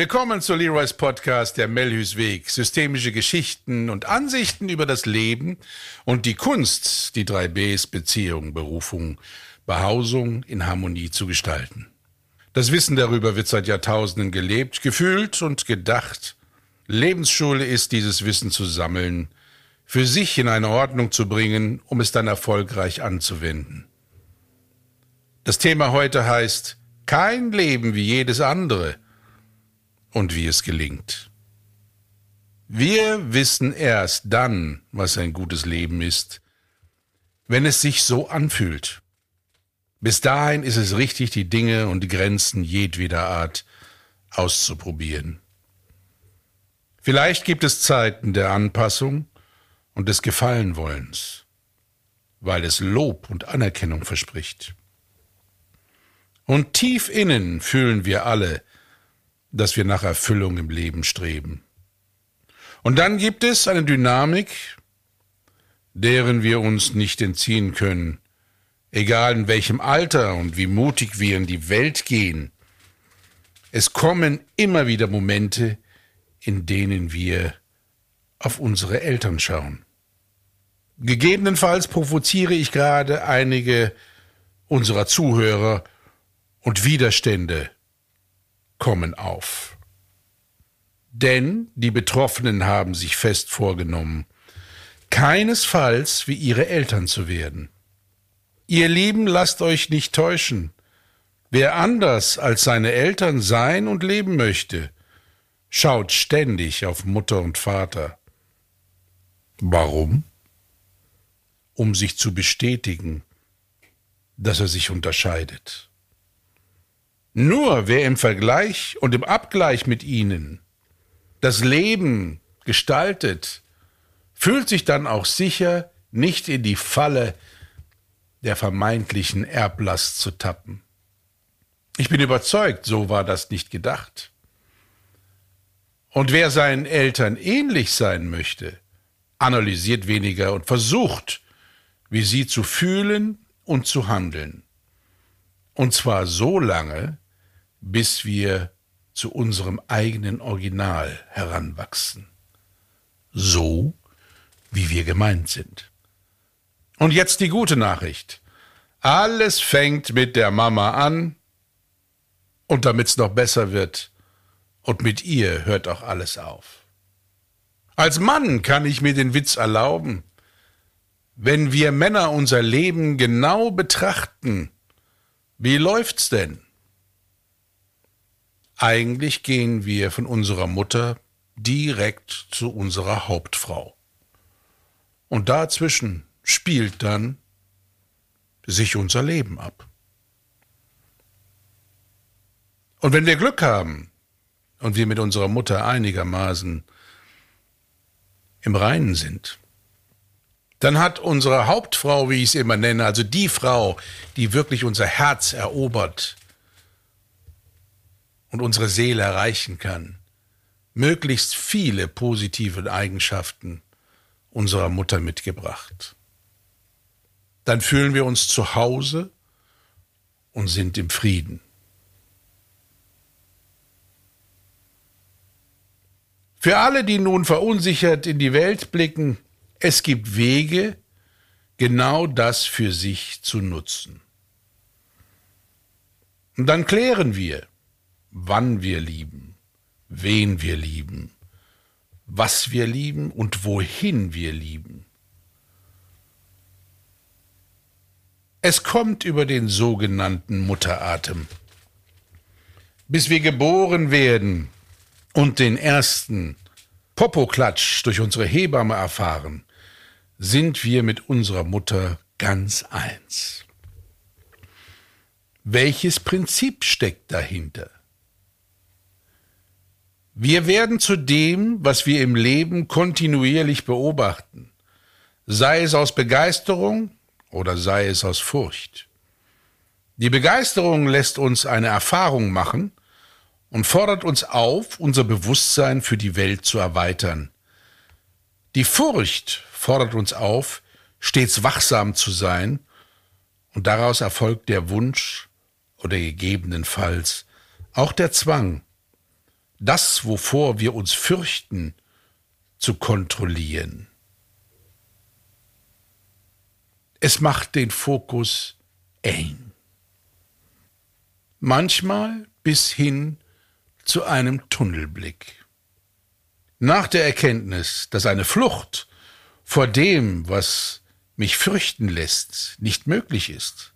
Willkommen zu Leroy's Podcast Der Melhus Weg. Systemische Geschichten und Ansichten über das Leben und die Kunst, die drei Bs Beziehung, Berufung, Behausung in Harmonie zu gestalten. Das Wissen darüber wird seit Jahrtausenden gelebt, gefühlt und gedacht. Lebensschule ist, dieses Wissen zu sammeln, für sich in eine Ordnung zu bringen, um es dann erfolgreich anzuwenden. Das Thema heute heißt Kein Leben wie jedes andere – und wie es gelingt. Wir wissen erst dann, was ein gutes Leben ist, wenn es sich so anfühlt. Bis dahin ist es richtig, die Dinge und die Grenzen jedweder Art auszuprobieren. Vielleicht gibt es Zeiten der Anpassung und des Gefallenwollens, weil es Lob und Anerkennung verspricht. Und tief innen fühlen wir alle, dass wir nach Erfüllung im Leben streben. Und dann gibt es eine Dynamik, deren wir uns nicht entziehen können, egal in welchem Alter und wie mutig wir in die Welt gehen. Es kommen immer wieder Momente, in denen wir auf unsere Eltern schauen. Gegebenenfalls provoziere ich gerade einige unserer Zuhörer und Widerstände kommen auf. Denn die Betroffenen haben sich fest vorgenommen, keinesfalls wie ihre Eltern zu werden. Ihr Lieben, lasst euch nicht täuschen. Wer anders als seine Eltern sein und leben möchte, schaut ständig auf Mutter und Vater. Warum? Um sich zu bestätigen, dass er sich unterscheidet. Nur wer im Vergleich und im Abgleich mit ihnen das Leben gestaltet, fühlt sich dann auch sicher, nicht in die Falle der vermeintlichen Erblast zu tappen. Ich bin überzeugt, so war das nicht gedacht. Und wer seinen Eltern ähnlich sein möchte, analysiert weniger und versucht, wie sie zu fühlen und zu handeln. Und zwar so lange, bis wir zu unserem eigenen Original heranwachsen. So, wie wir gemeint sind. Und jetzt die gute Nachricht. Alles fängt mit der Mama an, und damit's noch besser wird, und mit ihr hört auch alles auf. Als Mann kann ich mir den Witz erlauben, wenn wir Männer unser Leben genau betrachten, wie läuft's denn? Eigentlich gehen wir von unserer Mutter direkt zu unserer Hauptfrau. Und dazwischen spielt dann sich unser Leben ab. Und wenn wir Glück haben und wir mit unserer Mutter einigermaßen im Reinen sind, dann hat unsere Hauptfrau, wie ich es immer nenne, also die Frau, die wirklich unser Herz erobert, und unsere Seele erreichen kann, möglichst viele positive Eigenschaften unserer Mutter mitgebracht. Dann fühlen wir uns zu Hause und sind im Frieden. Für alle, die nun verunsichert in die Welt blicken, es gibt Wege, genau das für sich zu nutzen. Und dann klären wir, wann wir lieben, wen wir lieben, was wir lieben und wohin wir lieben. Es kommt über den sogenannten Mutteratem. Bis wir geboren werden und den ersten Popoklatsch durch unsere Hebamme erfahren, sind wir mit unserer Mutter ganz eins. Welches Prinzip steckt dahinter? Wir werden zu dem, was wir im Leben kontinuierlich beobachten, sei es aus Begeisterung oder sei es aus Furcht. Die Begeisterung lässt uns eine Erfahrung machen und fordert uns auf, unser Bewusstsein für die Welt zu erweitern. Die Furcht fordert uns auf, stets wachsam zu sein, und daraus erfolgt der Wunsch oder gegebenenfalls auch der Zwang, das, wovor wir uns fürchten, zu kontrollieren. Es macht den Fokus eng. Manchmal bis hin zu einem Tunnelblick. Nach der Erkenntnis, dass eine Flucht vor dem, was mich fürchten lässt, nicht möglich ist,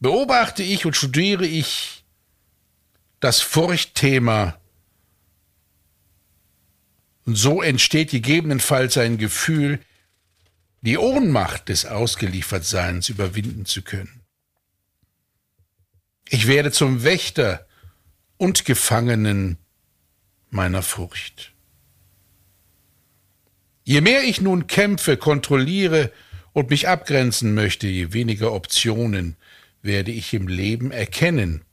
beobachte ich und studiere ich das Furchtthema und so entsteht gegebenenfalls ein Gefühl, die Ohnmacht des Ausgeliefertseins überwinden zu können. Ich werde zum Wächter und Gefangenen meiner Furcht. Je mehr ich nun kämpfe, kontrolliere und mich abgrenzen möchte, je weniger Optionen werde ich im Leben erkennen,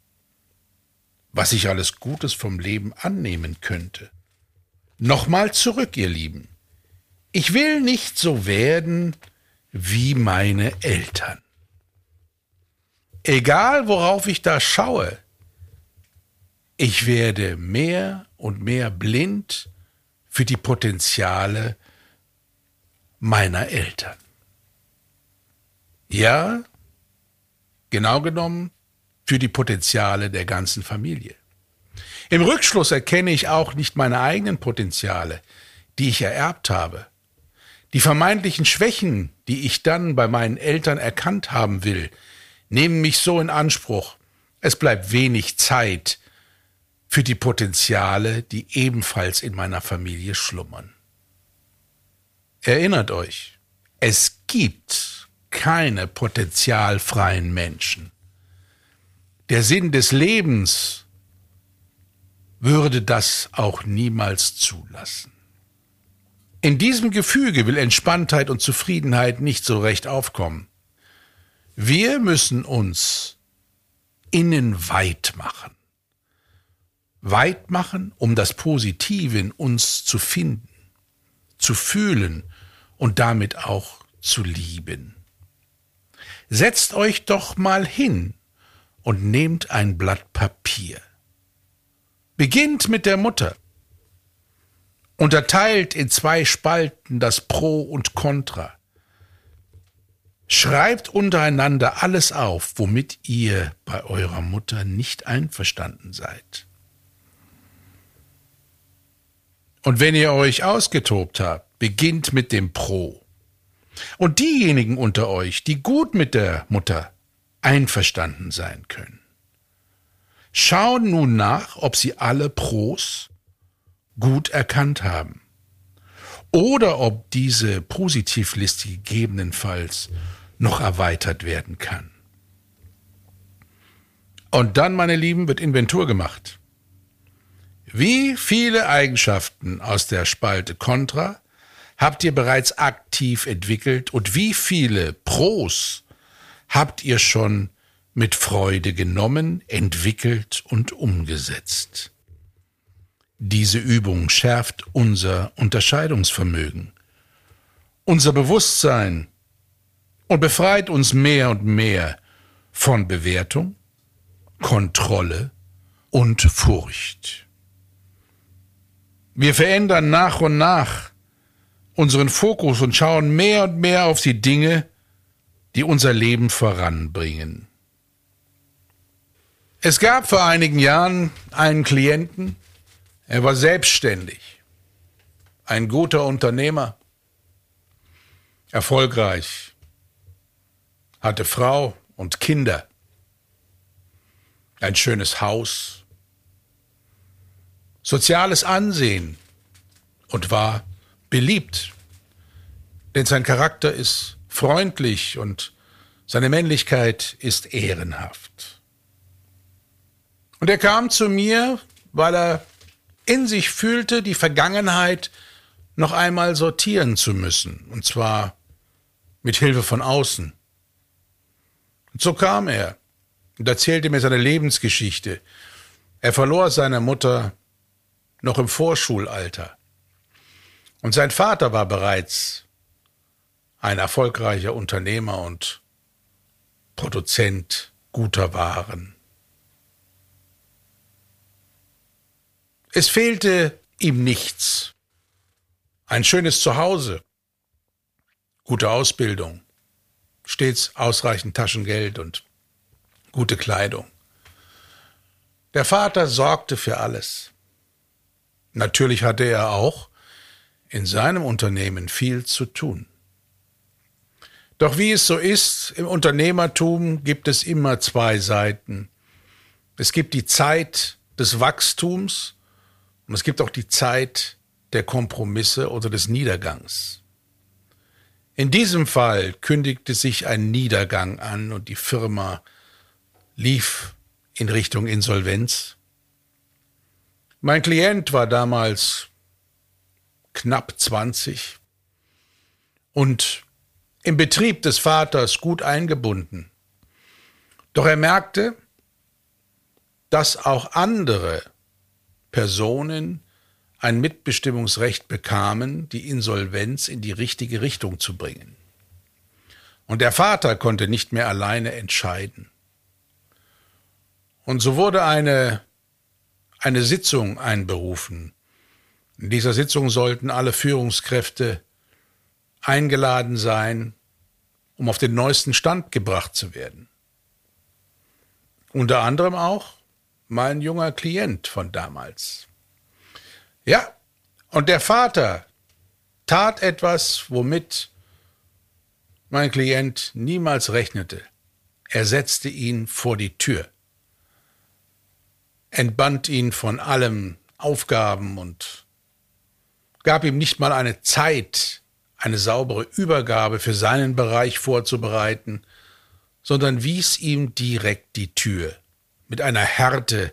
was ich alles Gutes vom Leben annehmen könnte. Nochmal zurück, ihr Lieben. Ich will nicht so werden wie meine Eltern. Egal worauf ich da schaue, ich werde mehr und mehr blind für die Potenziale meiner Eltern. Ja, genau genommen für die Potenziale der ganzen Familie. Im Rückschluss erkenne ich auch nicht meine eigenen Potenziale, die ich ererbt habe. Die vermeintlichen Schwächen, die ich dann bei meinen Eltern erkannt haben will, nehmen mich so in Anspruch. Es bleibt wenig Zeit für die Potenziale, die ebenfalls in meiner Familie schlummern. Erinnert euch, es gibt keine potenzialfreien Menschen. Der Sinn des Lebens würde das auch niemals zulassen. In diesem Gefüge will Entspanntheit und Zufriedenheit nicht so recht aufkommen. Wir müssen uns innen weit machen weit machen, um das Positive in uns zu finden, zu fühlen und damit auch zu lieben. Setzt euch doch mal hin und nehmt ein Blatt Papier. Beginnt mit der Mutter. Unterteilt in zwei Spalten das Pro und Contra. Schreibt untereinander alles auf, womit ihr bei eurer Mutter nicht einverstanden seid. Und wenn ihr euch ausgetobt habt, beginnt mit dem Pro. Und diejenigen unter euch, die gut mit der Mutter einverstanden sein können, schauen nun nach, ob sie alle Pros gut erkannt haben. Oder ob diese Positivliste gegebenenfalls noch erweitert werden kann. Und dann, meine Lieben, wird Inventur gemacht. Wie viele Eigenschaften aus der Spalte Contra habt ihr bereits aktiv entwickelt und wie viele Pros habt ihr schon mit Freude genommen, entwickelt und umgesetzt? Diese Übung schärft unser Unterscheidungsvermögen, unser Bewusstsein und befreit uns mehr und mehr von Bewertung, Kontrolle und Furcht. Wir verändern nach und nach unseren Fokus und schauen mehr und mehr auf die Dinge, die unser Leben voranbringen. Es gab vor einigen Jahren einen Klienten, er war selbstständig, ein guter Unternehmer, erfolgreich, hatte Frau und Kinder, ein schönes Haus, soziales Ansehen und war beliebt. Denn sein Charakter ist freundlich und seine Männlichkeit ist ehrenhaft. Und er kam zu mir, weil er in sich fühlte, die Vergangenheit noch einmal sortieren zu müssen, und zwar mit Hilfe von außen. Und so kam er und erzählte mir seine Lebensgeschichte. Er verlor seine Mutter noch im Vorschulalter. Und sein Vater war bereits ein erfolgreicher Unternehmer und Produzent guter Waren. Es fehlte ihm nichts. Ein schönes Zuhause, gute Ausbildung, stets ausreichend Taschengeld und gute Kleidung. Der Vater sorgte für alles. Natürlich hatte er auch in seinem Unternehmen viel zu tun. Doch wie es so ist, im Unternehmertum gibt es immer zwei Seiten. Es gibt die Zeit des Wachstums und es gibt auch die Zeit der Kompromisse oder des Niedergangs. In diesem Fall kündigte sich ein Niedergang an und die Firma lief in Richtung Insolvenz. Mein Klient war damals knapp 20 und im Betrieb des Vaters gut eingebunden. Doch er merkte, dass auch andere Personen ein Mitbestimmungsrecht bekamen, die Insolvenz in die richtige Richtung zu bringen. Und der Vater konnte nicht mehr alleine entscheiden. Und so wurde eine, eine Sitzung einberufen. In dieser Sitzung sollten alle Führungskräfte eingeladen sein, um auf den neuesten Stand gebracht zu werden. Unter anderem auch mein junger Klient von damals. Ja, und der Vater tat etwas, womit mein Klient niemals rechnete. Er setzte ihn vor die Tür, entband ihn von allem Aufgaben und gab ihm nicht mal eine Zeit, eine saubere Übergabe für seinen Bereich vorzubereiten, sondern wies ihm direkt die Tür mit einer Härte,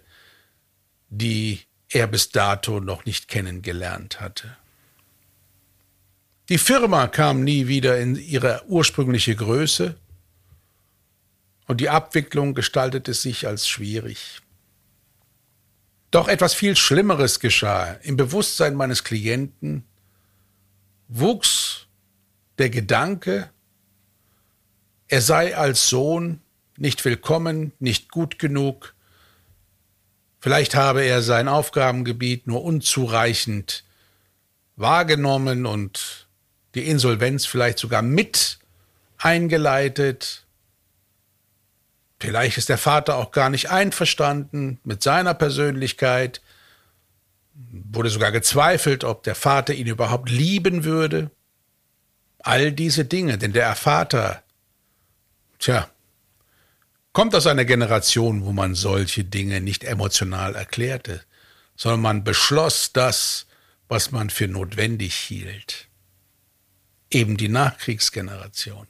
die er bis dato noch nicht kennengelernt hatte. Die Firma kam nie wieder in ihre ursprüngliche Größe und die Abwicklung gestaltete sich als schwierig. Doch etwas viel Schlimmeres geschah. Im Bewusstsein meines Klienten wuchs der Gedanke, er sei als Sohn nicht willkommen, nicht gut genug, vielleicht habe er sein Aufgabengebiet nur unzureichend wahrgenommen und die Insolvenz vielleicht sogar mit eingeleitet. Vielleicht ist der Vater auch gar nicht einverstanden mit seiner Persönlichkeit, wurde sogar gezweifelt, ob der Vater ihn überhaupt lieben würde. All diese Dinge, denn der Vater, tja, kommt aus einer Generation, wo man solche Dinge nicht emotional erklärte, sondern man beschloss das, was man für notwendig hielt. Eben die Nachkriegsgeneration.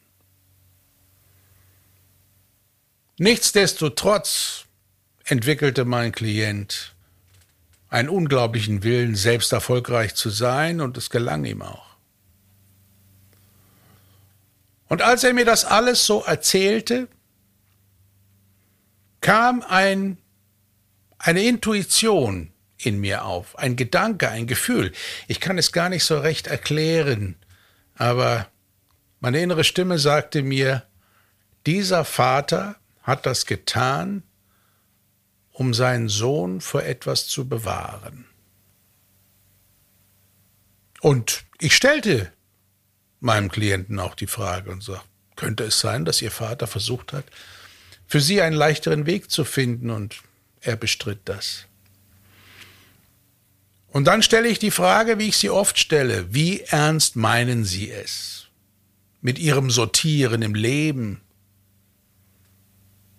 Nichtsdestotrotz entwickelte mein Klient einen unglaublichen Willen, selbst erfolgreich zu sein, und es gelang ihm auch. Und als er mir das alles so erzählte, kam ein, eine Intuition in mir auf, ein Gedanke, ein Gefühl. Ich kann es gar nicht so recht erklären, aber meine innere Stimme sagte mir, dieser Vater hat das getan, um seinen Sohn vor etwas zu bewahren. Und ich stellte meinem Klienten auch die Frage und sagte, könnte es sein, dass Ihr Vater versucht hat, für Sie einen leichteren Weg zu finden und er bestritt das. Und dann stelle ich die Frage, wie ich sie oft stelle, wie ernst meinen Sie es mit Ihrem Sortieren im Leben,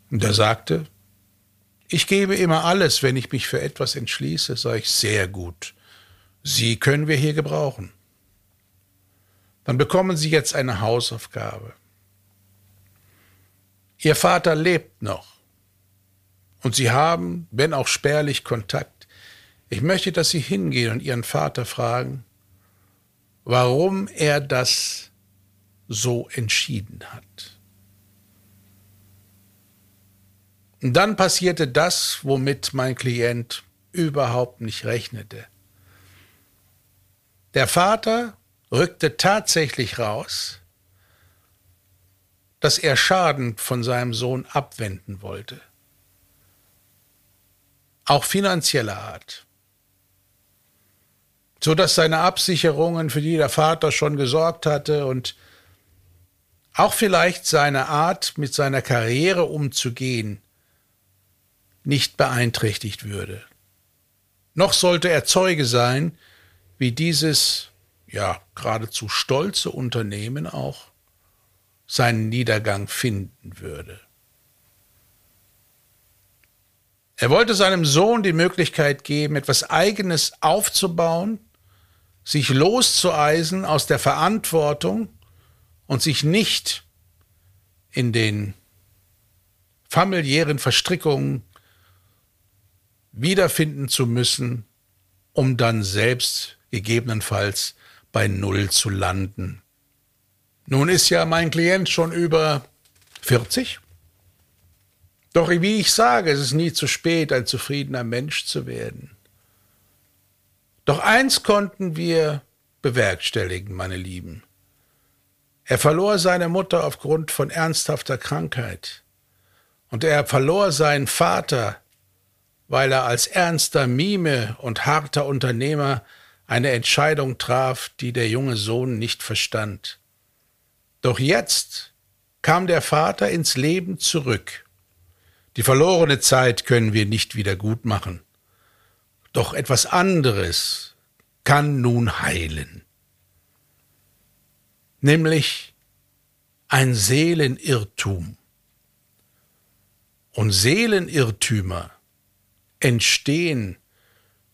und er sagte, ich gebe immer alles, wenn ich mich für etwas entschließe, sage ich, sehr gut. Sie können wir hier gebrauchen. Dann bekommen Sie jetzt eine Hausaufgabe. Ihr Vater lebt noch. Und Sie haben, wenn auch spärlich, Kontakt. Ich möchte, dass Sie hingehen und Ihren Vater fragen, warum er das so entschieden hat. Und dann passierte das, womit mein Klient überhaupt nicht rechnete. Der Vater rückte tatsächlich raus, dass er Schaden von seinem Sohn abwenden wollte. Auch finanzieller Art. so dass seine Absicherungen, für die der Vater schon gesorgt hatte und auch vielleicht seine Art, mit seiner Karriere umzugehen, nicht beeinträchtigt würde. Noch sollte er Zeuge sein, wie dieses, ja, geradezu stolze Unternehmen auch seinen Niedergang finden würde. Er wollte seinem Sohn die Möglichkeit geben, etwas Eigenes aufzubauen, sich loszueisen aus der Verantwortung und sich nicht in den familiären Verstrickungen wiederfinden zu müssen, um dann selbst gegebenenfalls bei Null zu landen. Nun ist ja mein Klient schon über 40 doch wie ich sage, es ist nie zu spät, ein zufriedener Mensch zu werden. Doch eins konnten wir bewerkstelligen, meine Lieben. Er verlor seine Mutter aufgrund von ernsthafter Krankheit. Und er verlor seinen Vater, weil er als ernster Mime und harter Unternehmer eine Entscheidung traf, die der junge Sohn nicht verstand. Doch jetzt kam der Vater ins Leben zurück die verlorene Zeit können wir nicht wieder gut machen. Doch etwas anderes kann nun heilen. Nämlich ein Seelenirrtum. Und Seelenirrtümer entstehen,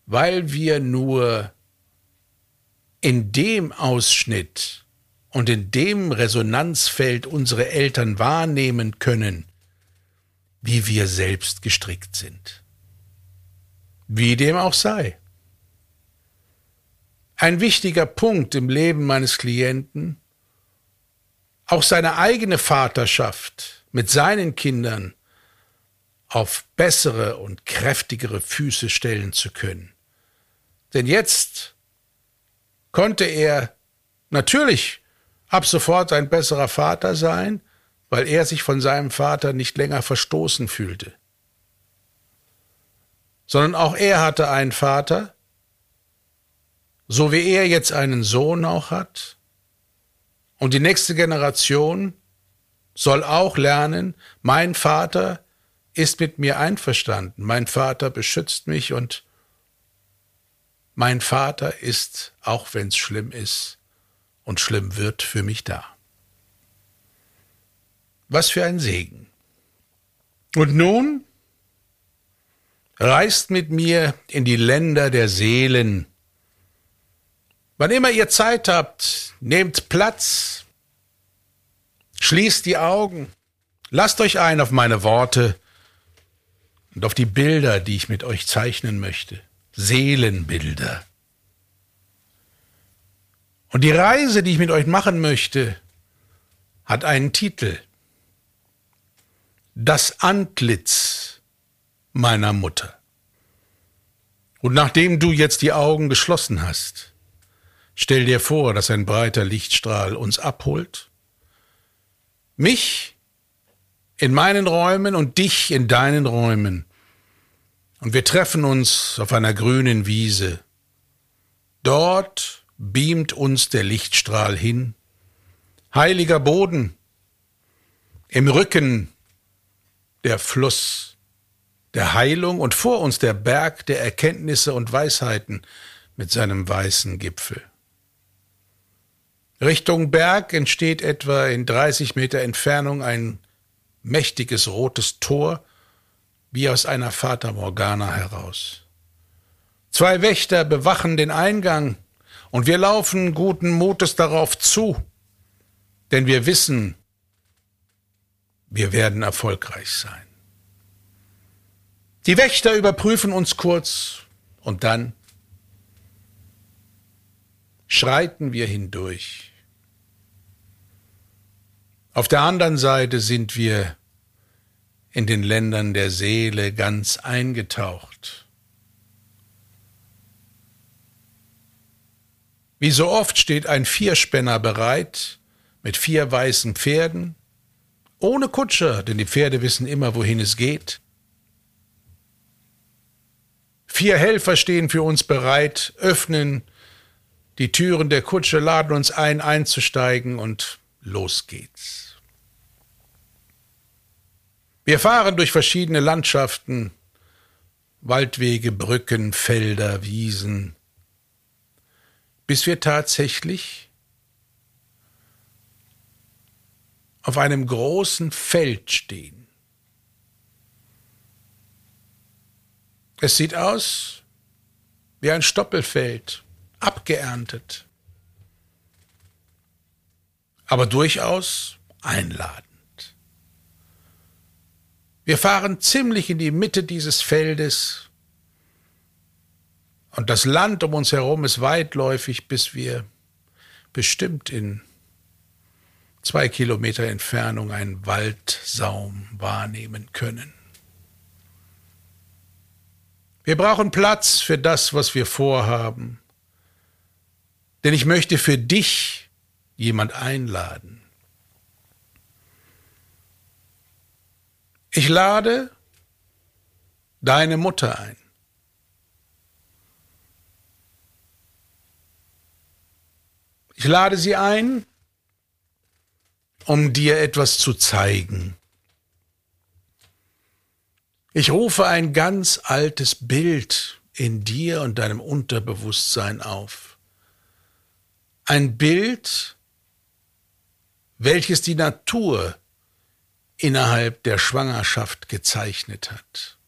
weil wir nur in dem Ausschnitt und in dem Resonanzfeld unsere Eltern wahrnehmen können, wie wir selbst gestrickt sind. Wie dem auch sei. Ein wichtiger Punkt im Leben meines Klienten, auch seine eigene Vaterschaft mit seinen Kindern auf bessere und kräftigere Füße stellen zu können. Denn jetzt konnte er natürlich ab sofort ein besserer Vater sein, weil er sich von seinem Vater nicht länger verstoßen fühlte. Sondern auch er hatte einen Vater, so wie er jetzt einen Sohn auch hat. Und die nächste Generation soll auch lernen, mein Vater ist mit mir einverstanden, mein Vater beschützt mich und mein Vater ist, auch wenn es schlimm ist und schlimm wird, für mich da. Was für ein Segen. Und nun reist mit mir in die Länder der Seelen. Wann immer ihr Zeit habt, nehmt Platz, schließt die Augen, lasst euch ein auf meine Worte und auf die Bilder, die ich mit euch zeichnen möchte. Seelenbilder. Und die Reise, die ich mit euch machen möchte, hat einen Titel das Antlitz meiner Mutter. Und nachdem du jetzt die Augen geschlossen hast, stell dir vor, dass ein breiter Lichtstrahl uns abholt, mich in meinen Räumen und dich in deinen Räumen, und wir treffen uns auf einer grünen Wiese. Dort beamt uns der Lichtstrahl hin. Heiliger Boden, im Rücken der Fluss der Heilung und vor uns der Berg der Erkenntnisse und Weisheiten mit seinem weißen Gipfel. Richtung Berg entsteht etwa in 30 Meter Entfernung ein mächtiges rotes Tor, wie aus einer Fata Morgana heraus. Zwei Wächter bewachen den Eingang, und wir laufen guten Mutes darauf zu, denn wir wissen, wir werden erfolgreich sein. Die Wächter überprüfen uns kurz und dann schreiten wir hindurch. Auf der anderen Seite sind wir in den Ländern der Seele ganz eingetaucht. Wie so oft steht ein Vierspänner bereit mit vier weißen Pferden ohne Kutscher, denn die Pferde wissen immer, wohin es geht. Vier Helfer stehen für uns bereit, öffnen Die Türen der Kutsche laden uns ein, einzusteigen und los geht's. Wir fahren durch verschiedene Landschaften, Waldwege, Brücken, Felder, Wiesen, bis wir tatsächlich auf einem großen Feld stehen. Es sieht aus wie ein Stoppelfeld, abgeerntet, aber durchaus einladend. Wir fahren ziemlich in die Mitte dieses Feldes und das Land um uns herum ist weitläufig, bis wir bestimmt in zwei Kilometer Entfernung einen Waldsaum wahrnehmen können. Wir brauchen Platz für das, was wir vorhaben, denn ich möchte für dich jemand einladen. Ich lade deine Mutter ein. Ich lade sie ein, um dir etwas zu zeigen. Ich rufe ein ganz altes Bild in dir und deinem Unterbewusstsein auf. Ein Bild, welches die Natur innerhalb der Schwangerschaft gezeichnet hat.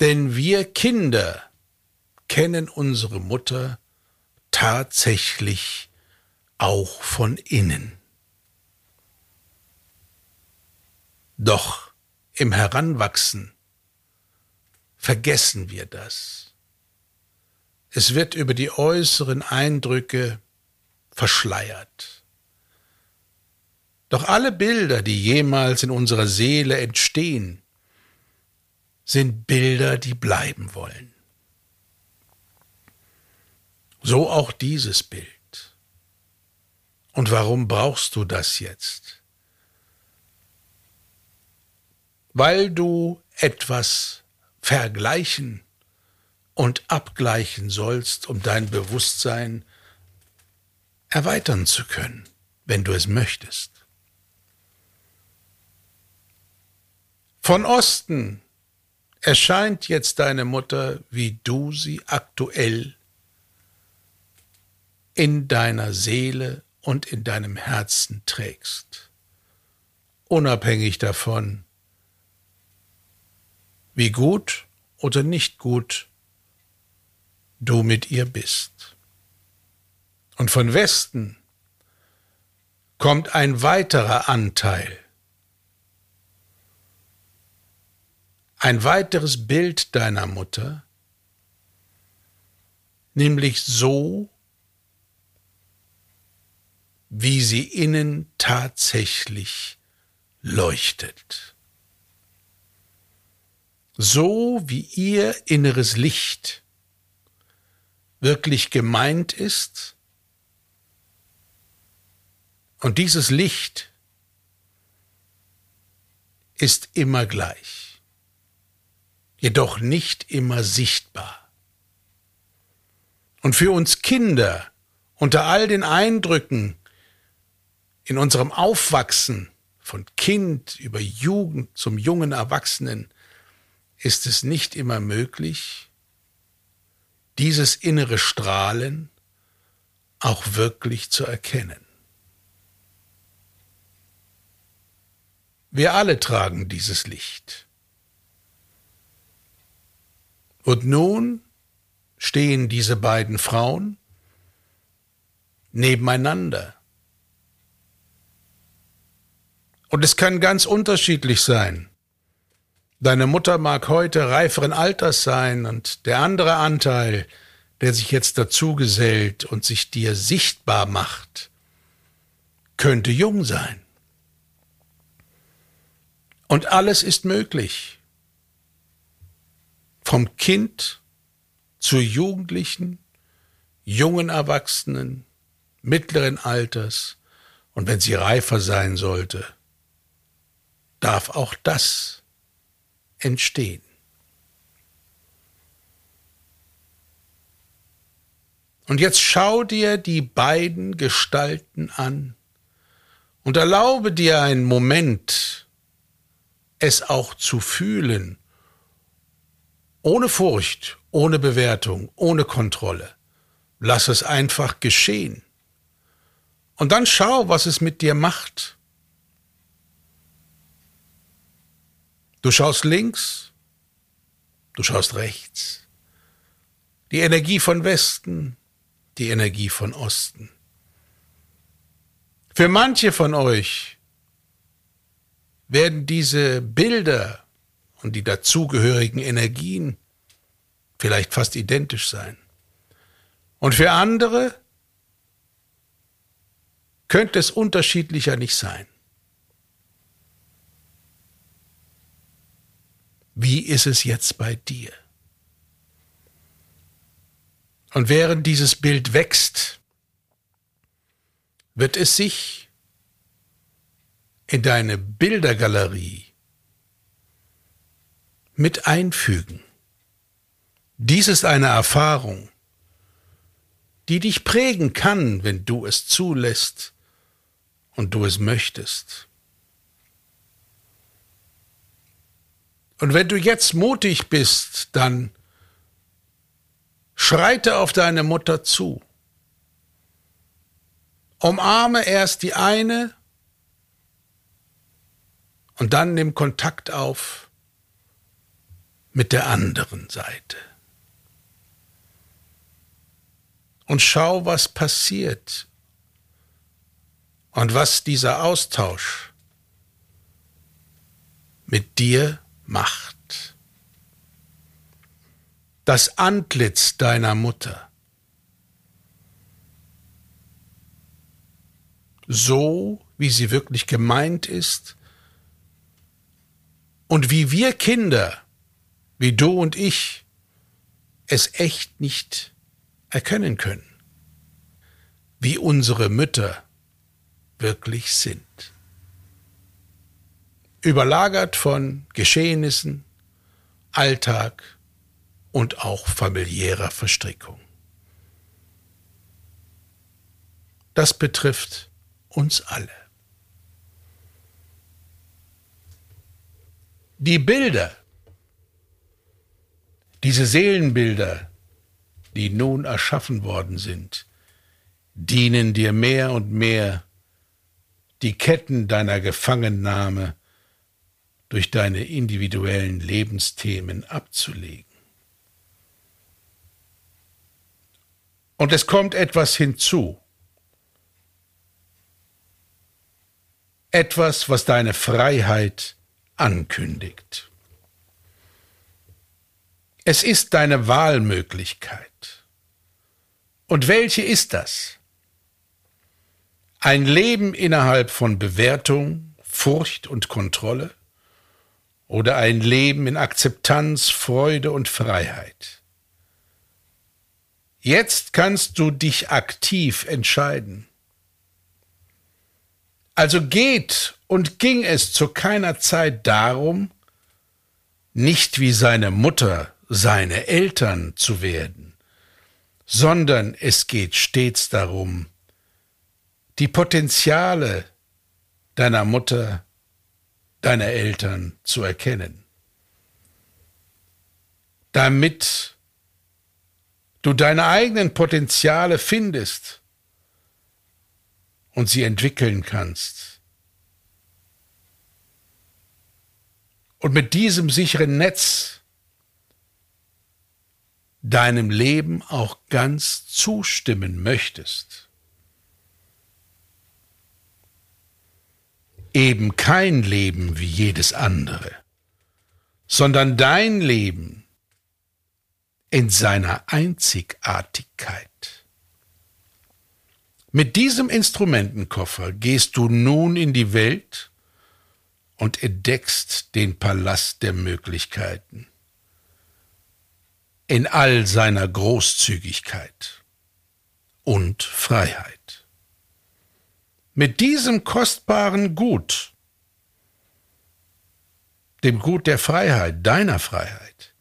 Denn wir Kinder kennen unsere Mutter tatsächlich auch von innen. Doch im Heranwachsen vergessen wir das. Es wird über die äußeren Eindrücke verschleiert. Doch alle Bilder, die jemals in unserer Seele entstehen, sind Bilder, die bleiben wollen. So auch dieses Bild. Und warum brauchst du das jetzt? Weil du etwas vergleichen und abgleichen sollst, um dein Bewusstsein erweitern zu können, wenn du es möchtest. Von Osten erscheint jetzt deine Mutter, wie du sie aktuell in deiner Seele und in deinem Herzen trägst, unabhängig davon, wie gut oder nicht gut du mit ihr bist. Und von Westen kommt ein weiterer Anteil, ein weiteres Bild deiner Mutter, nämlich so, wie sie innen tatsächlich leuchtet. So wie ihr inneres Licht wirklich gemeint ist und dieses Licht ist immer gleich jedoch nicht immer sichtbar. Und für uns Kinder unter all den Eindrücken in unserem Aufwachsen von Kind über Jugend zum jungen Erwachsenen ist es nicht immer möglich, dieses innere Strahlen auch wirklich zu erkennen. Wir alle tragen dieses Licht. Und nun stehen diese beiden Frauen nebeneinander. Und es kann ganz unterschiedlich sein. Deine Mutter mag heute reiferen Alters sein und der andere Anteil, der sich jetzt dazugesellt und sich dir sichtbar macht, könnte jung sein. Und alles ist möglich vom Kind zur Jugendlichen, jungen Erwachsenen, mittleren Alters und wenn sie reifer sein sollte, darf auch das entstehen. Und jetzt schau dir die beiden Gestalten an und erlaube dir einen Moment, es auch zu fühlen, ohne Furcht, ohne Bewertung, ohne Kontrolle. Lass es einfach geschehen. Und dann schau, was es mit dir macht. Du schaust links, du schaust rechts. Die Energie von Westen, die Energie von Osten. Für manche von euch werden diese Bilder und die dazugehörigen Energien vielleicht fast identisch sein. Und für andere könnte es unterschiedlicher nicht sein. Wie ist es jetzt bei dir? Und während dieses Bild wächst, wird es sich in deine Bildergalerie mit einfügen. Dies ist eine Erfahrung, die dich prägen kann, wenn du es zulässt und du es möchtest. Und wenn du jetzt mutig bist, dann Schreite auf deine Mutter zu. Umarme erst die eine und dann nimm Kontakt auf mit der anderen Seite. Und schau, was passiert und was dieser Austausch mit dir macht das Antlitz deiner Mutter. So, wie sie wirklich gemeint ist und wie wir Kinder, wie du und ich, es echt nicht erkennen können, wie unsere Mütter wirklich sind. Überlagert von Geschehnissen, Alltag, und auch familiärer Verstrickung. Das betrifft uns alle. Die Bilder, diese Seelenbilder, die nun erschaffen worden sind, dienen dir mehr und mehr, die Ketten deiner Gefangennahme durch deine individuellen Lebensthemen abzulegen. Und es kommt etwas hinzu. Etwas, was deine Freiheit ankündigt. Es ist deine Wahlmöglichkeit. Und welche ist das? Ein Leben innerhalb von Bewertung, Furcht und Kontrolle oder ein Leben in Akzeptanz, Freude und Freiheit? Jetzt kannst du dich aktiv entscheiden. Also geht und ging es zu keiner Zeit darum, nicht wie seine Mutter, seine Eltern zu werden, sondern es geht stets darum, die Potenziale deiner Mutter, deiner Eltern zu erkennen, damit du deine eigenen Potenziale findest und sie entwickeln kannst. Und mit diesem sicheren Netz deinem Leben auch ganz zustimmen möchtest. Eben kein Leben wie jedes andere, sondern dein Leben in seiner Einzigartigkeit. Mit diesem Instrumentenkoffer gehst du nun in die Welt und entdeckst den Palast der Möglichkeiten in all seiner Großzügigkeit und Freiheit. Mit diesem kostbaren Gut, dem Gut der Freiheit, deiner Freiheit,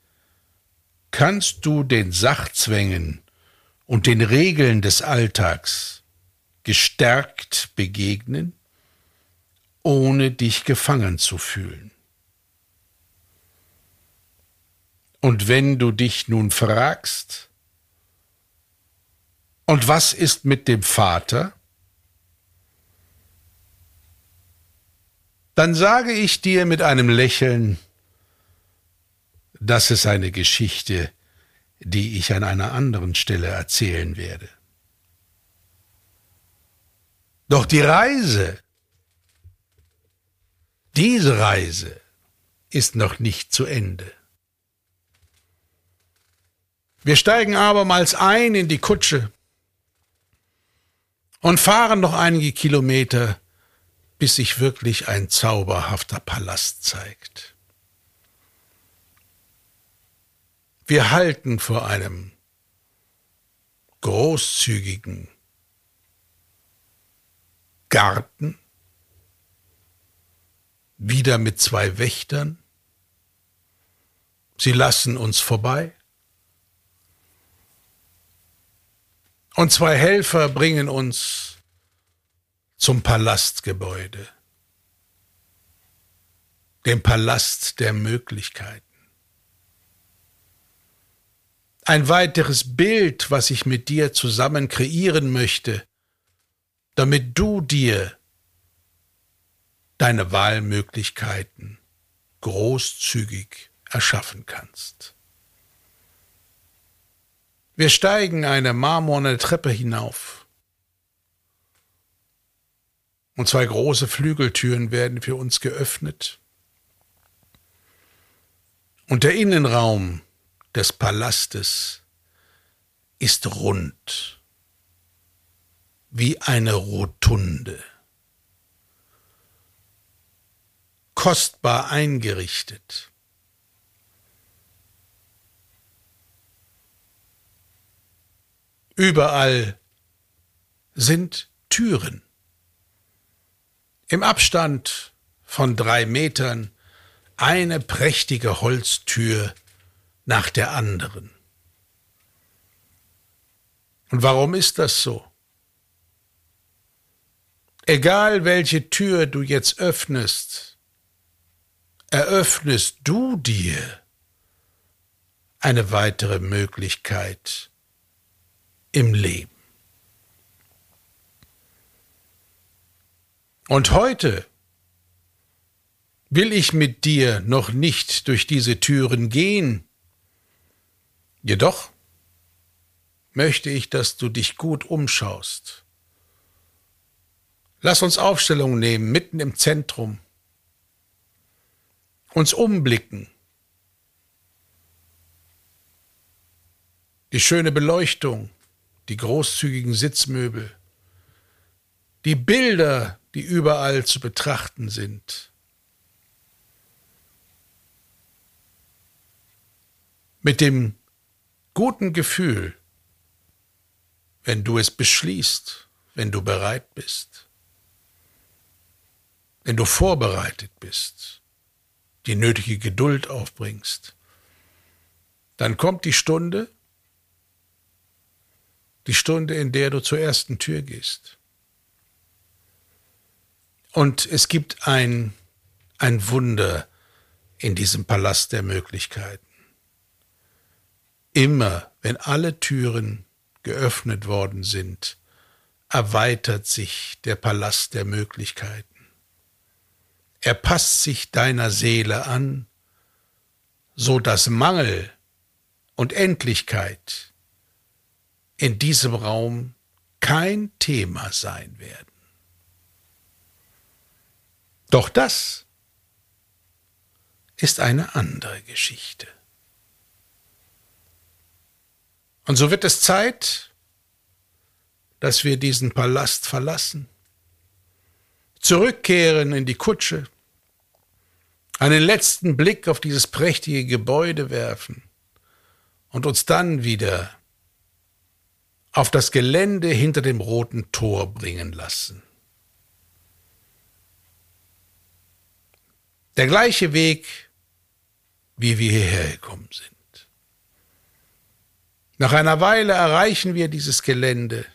kannst du den Sachzwängen und den Regeln des Alltags gestärkt begegnen, ohne dich gefangen zu fühlen. Und wenn du dich nun fragst, und was ist mit dem Vater? Dann sage ich dir mit einem Lächeln, das ist eine Geschichte, die ich an einer anderen Stelle erzählen werde. Doch die Reise, diese Reise ist noch nicht zu Ende. Wir steigen abermals ein in die Kutsche und fahren noch einige Kilometer, bis sich wirklich ein zauberhafter Palast zeigt. Wir halten vor einem großzügigen Garten, wieder mit zwei Wächtern. Sie lassen uns vorbei. Und zwei Helfer bringen uns zum Palastgebäude, dem Palast der Möglichkeiten. Ein weiteres Bild, was ich mit dir zusammen kreieren möchte, damit du dir deine Wahlmöglichkeiten großzügig erschaffen kannst. Wir steigen eine marmorne Treppe hinauf. Und zwei große Flügeltüren werden für uns geöffnet. Und der Innenraum des Palastes ist rund wie eine Rotunde, kostbar eingerichtet. Überall sind Türen. Im Abstand von drei Metern eine prächtige Holztür nach der anderen. Und warum ist das so? Egal welche Tür du jetzt öffnest, eröffnest du dir eine weitere Möglichkeit im Leben. Und heute will ich mit dir noch nicht durch diese Türen gehen, jedoch möchte ich, dass du dich gut umschaust. Lass uns Aufstellung nehmen, mitten im Zentrum, uns umblicken, die schöne Beleuchtung, die großzügigen Sitzmöbel, die Bilder, die überall zu betrachten sind. Mit dem guten Gefühl, wenn du es beschließt, wenn du bereit bist, wenn du vorbereitet bist, die nötige Geduld aufbringst, dann kommt die Stunde, die Stunde, in der du zur ersten Tür gehst. Und es gibt ein, ein Wunder in diesem Palast der Möglichkeiten. Immer, wenn alle Türen geöffnet worden sind, erweitert sich der Palast der Möglichkeiten. Er passt sich deiner Seele an, so dass Mangel und Endlichkeit in diesem Raum kein Thema sein werden. Doch das ist eine andere Geschichte. Und so wird es Zeit, dass wir diesen Palast verlassen, zurückkehren in die Kutsche, einen letzten Blick auf dieses prächtige Gebäude werfen und uns dann wieder auf das Gelände hinter dem roten Tor bringen lassen. Der gleiche Weg, wie wir hierher gekommen sind. Nach einer Weile erreichen wir dieses Gelände,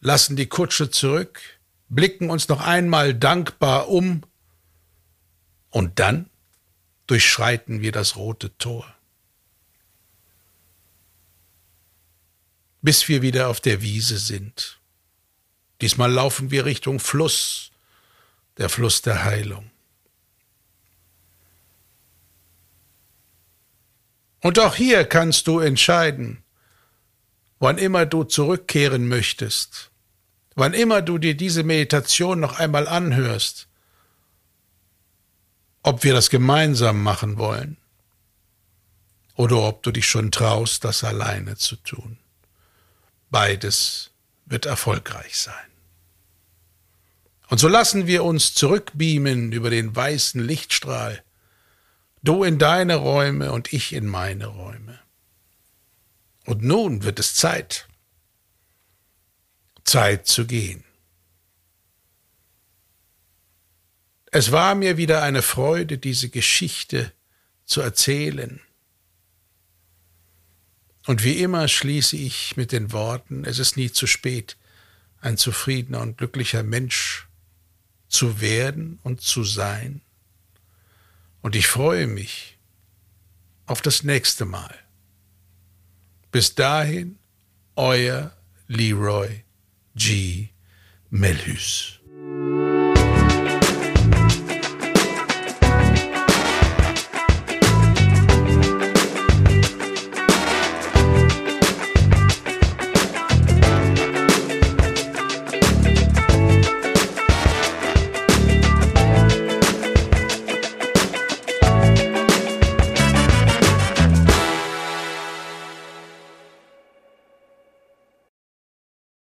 lassen die Kutsche zurück, blicken uns noch einmal dankbar um und dann durchschreiten wir das rote Tor. Bis wir wieder auf der Wiese sind. Diesmal laufen wir Richtung Fluss, der Fluss der Heilung. Und auch hier kannst du entscheiden, wann immer du zurückkehren möchtest, wann immer du dir diese Meditation noch einmal anhörst, ob wir das gemeinsam machen wollen oder ob du dich schon traust, das alleine zu tun. Beides wird erfolgreich sein. Und so lassen wir uns zurückbeamen über den weißen Lichtstrahl, du in deine Räume und ich in meine Räume. Und nun wird es Zeit, Zeit zu gehen. Es war mir wieder eine Freude, diese Geschichte zu erzählen. Und wie immer schließe ich mit den Worten, es ist nie zu spät, ein zufriedener und glücklicher Mensch zu werden und zu sein. Und ich freue mich auf das nächste Mal. Bis dahin, euer Leroy G. Melhus.